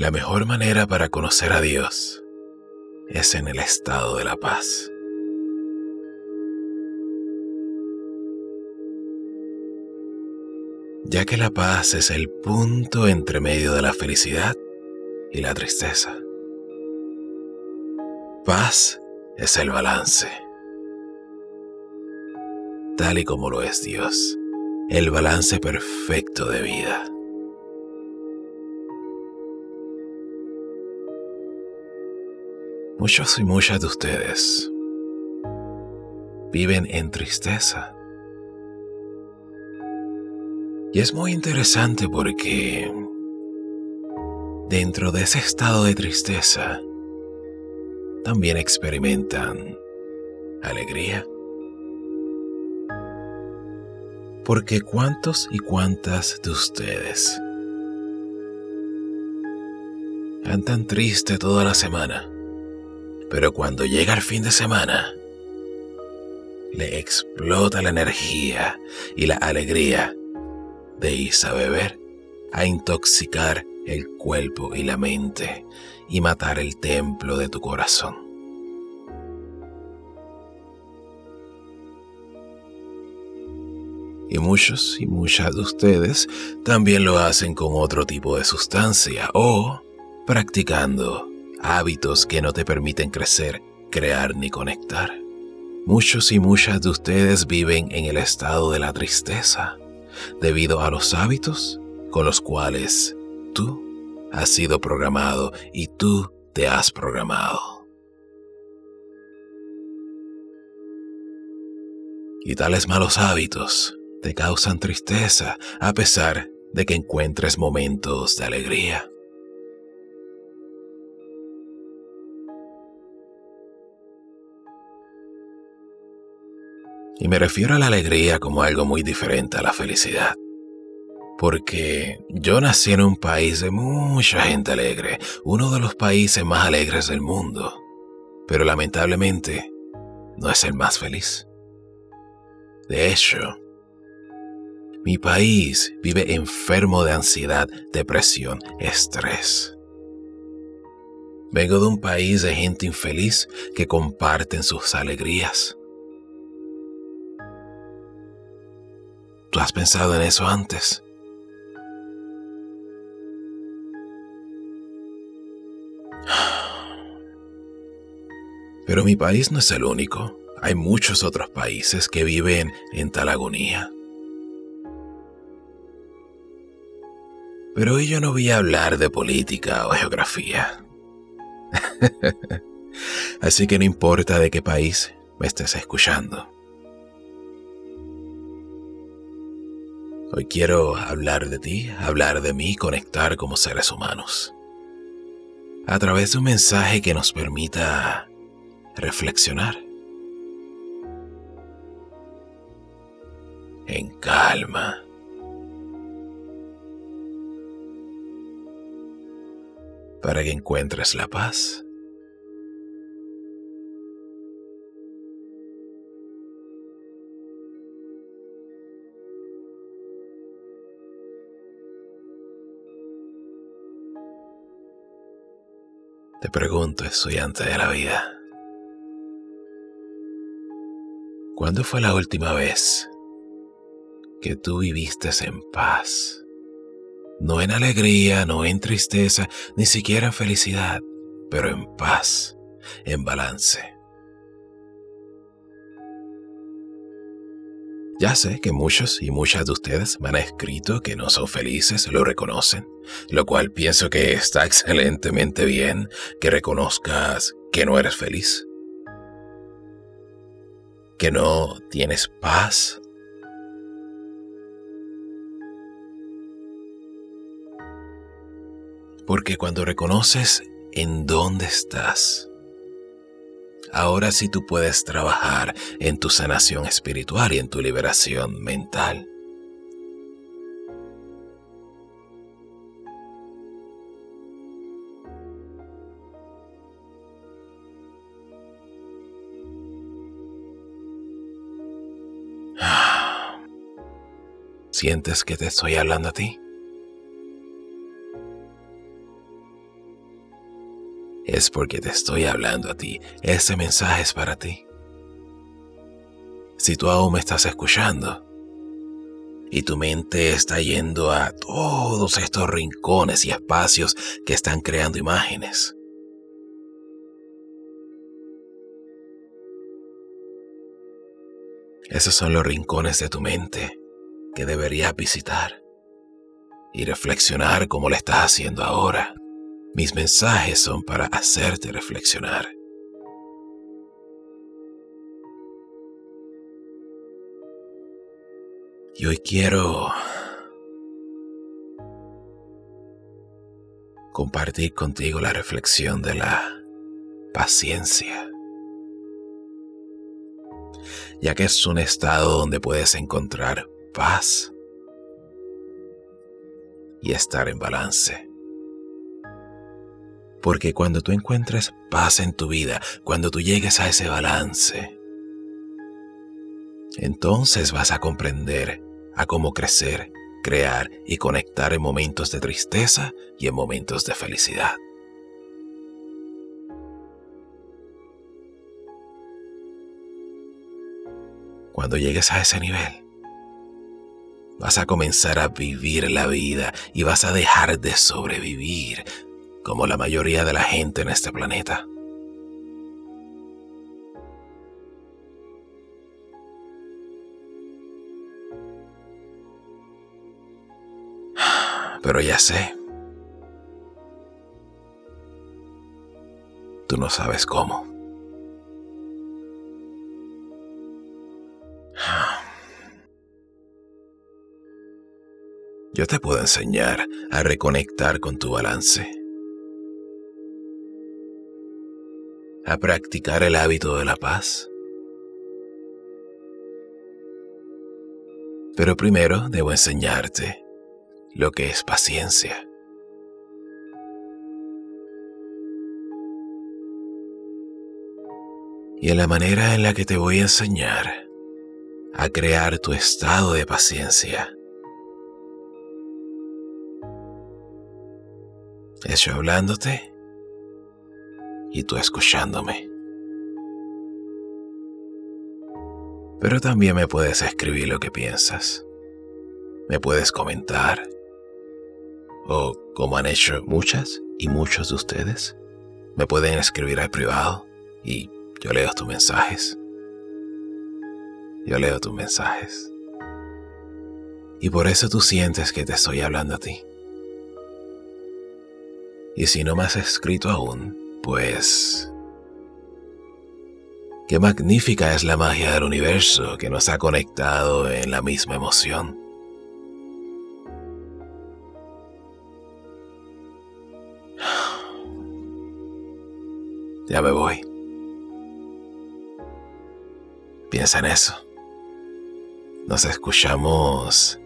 La mejor manera para conocer a Dios es en el estado de la paz. Ya que la paz es el punto entre medio de la felicidad y la tristeza. Paz es el balance. Tal y como lo es Dios, el balance perfecto de vida. Muchos y muchas de ustedes viven en tristeza. Y es muy interesante porque dentro de ese estado de tristeza también experimentan alegría. Porque cuántos y cuántas de ustedes andan triste toda la semana pero cuando llega el fin de semana, le explota la energía y la alegría de irse a beber, a intoxicar el cuerpo y la mente y matar el templo de tu corazón. Y muchos y muchas de ustedes también lo hacen con otro tipo de sustancia o practicando hábitos que no te permiten crecer, crear ni conectar. Muchos y muchas de ustedes viven en el estado de la tristeza debido a los hábitos con los cuales tú has sido programado y tú te has programado. Y tales malos hábitos te causan tristeza a pesar de que encuentres momentos de alegría. Y me refiero a la alegría como algo muy diferente a la felicidad. Porque yo nací en un país de mucha gente alegre, uno de los países más alegres del mundo, pero lamentablemente no es el más feliz. De hecho, mi país vive enfermo de ansiedad, depresión, estrés. Vengo de un país de gente infeliz que comparten sus alegrías ¿Tú has pensado en eso antes? Pero mi país no es el único. Hay muchos otros países que viven en tal agonía. Pero hoy yo no voy a hablar de política o geografía. Así que no importa de qué país me estés escuchando. Hoy quiero hablar de ti, hablar de mí, conectar como seres humanos. A través de un mensaje que nos permita reflexionar. En calma. Para que encuentres la paz Te pregunto, estudiante de la vida, ¿cuándo fue la última vez que tú viviste en paz? No en alegría, no en tristeza, ni siquiera en felicidad, pero en paz, en balance. Ya sé que muchos y muchas de ustedes me han escrito que no son felices, lo reconocen, lo cual pienso que está excelentemente bien que reconozcas que no eres feliz, que no tienes paz. Porque cuando reconoces en dónde estás, ahora sí tú puedes trabajar en tu sanación espiritual y en tu liberación mental. ¿Sientes que te estoy hablando a ti? Es porque te estoy hablando a ti. Ese mensaje es para ti. Si tú aún me estás escuchando y tu mente está yendo a todos estos rincones y espacios que están creando imágenes, esos son los rincones de tu mente que deberías visitar y reflexionar como lo estás haciendo ahora. Mis mensajes son para hacerte reflexionar. Y hoy quiero compartir contigo la reflexión de la paciencia, ya que es un estado donde puedes encontrar paz y estar en balance. Porque cuando tú encuentres paz en tu vida, cuando tú llegues a ese balance, entonces vas a comprender a cómo crecer, crear y conectar en momentos de tristeza y en momentos de felicidad. Cuando llegues a ese nivel, vas a comenzar a vivir la vida y vas a dejar de sobrevivir como la mayoría de la gente en este planeta. Pero ya sé, tú no sabes cómo. Yo te puedo enseñar a reconectar con tu balance a practicar el hábito de la paz. Pero primero debo enseñarte lo que es paciencia. Y en la manera en la que te voy a enseñar a crear tu estado de paciencia, es yo hablándote y tú escuchándome. Pero también me puedes escribir lo que piensas. Me puedes comentar. O como han hecho muchas y muchos de ustedes, me pueden escribir al privado y yo leo tus mensajes. Yo leo tus mensajes. Y por eso tú sientes que te estoy hablando a ti. Y si no me has escrito aún, pues... Qué magnífica es la magia del universo que nos ha conectado en la misma emoción. Ya me voy. Piensa en eso. Nos escuchamos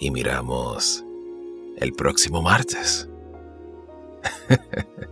y miramos el próximo martes.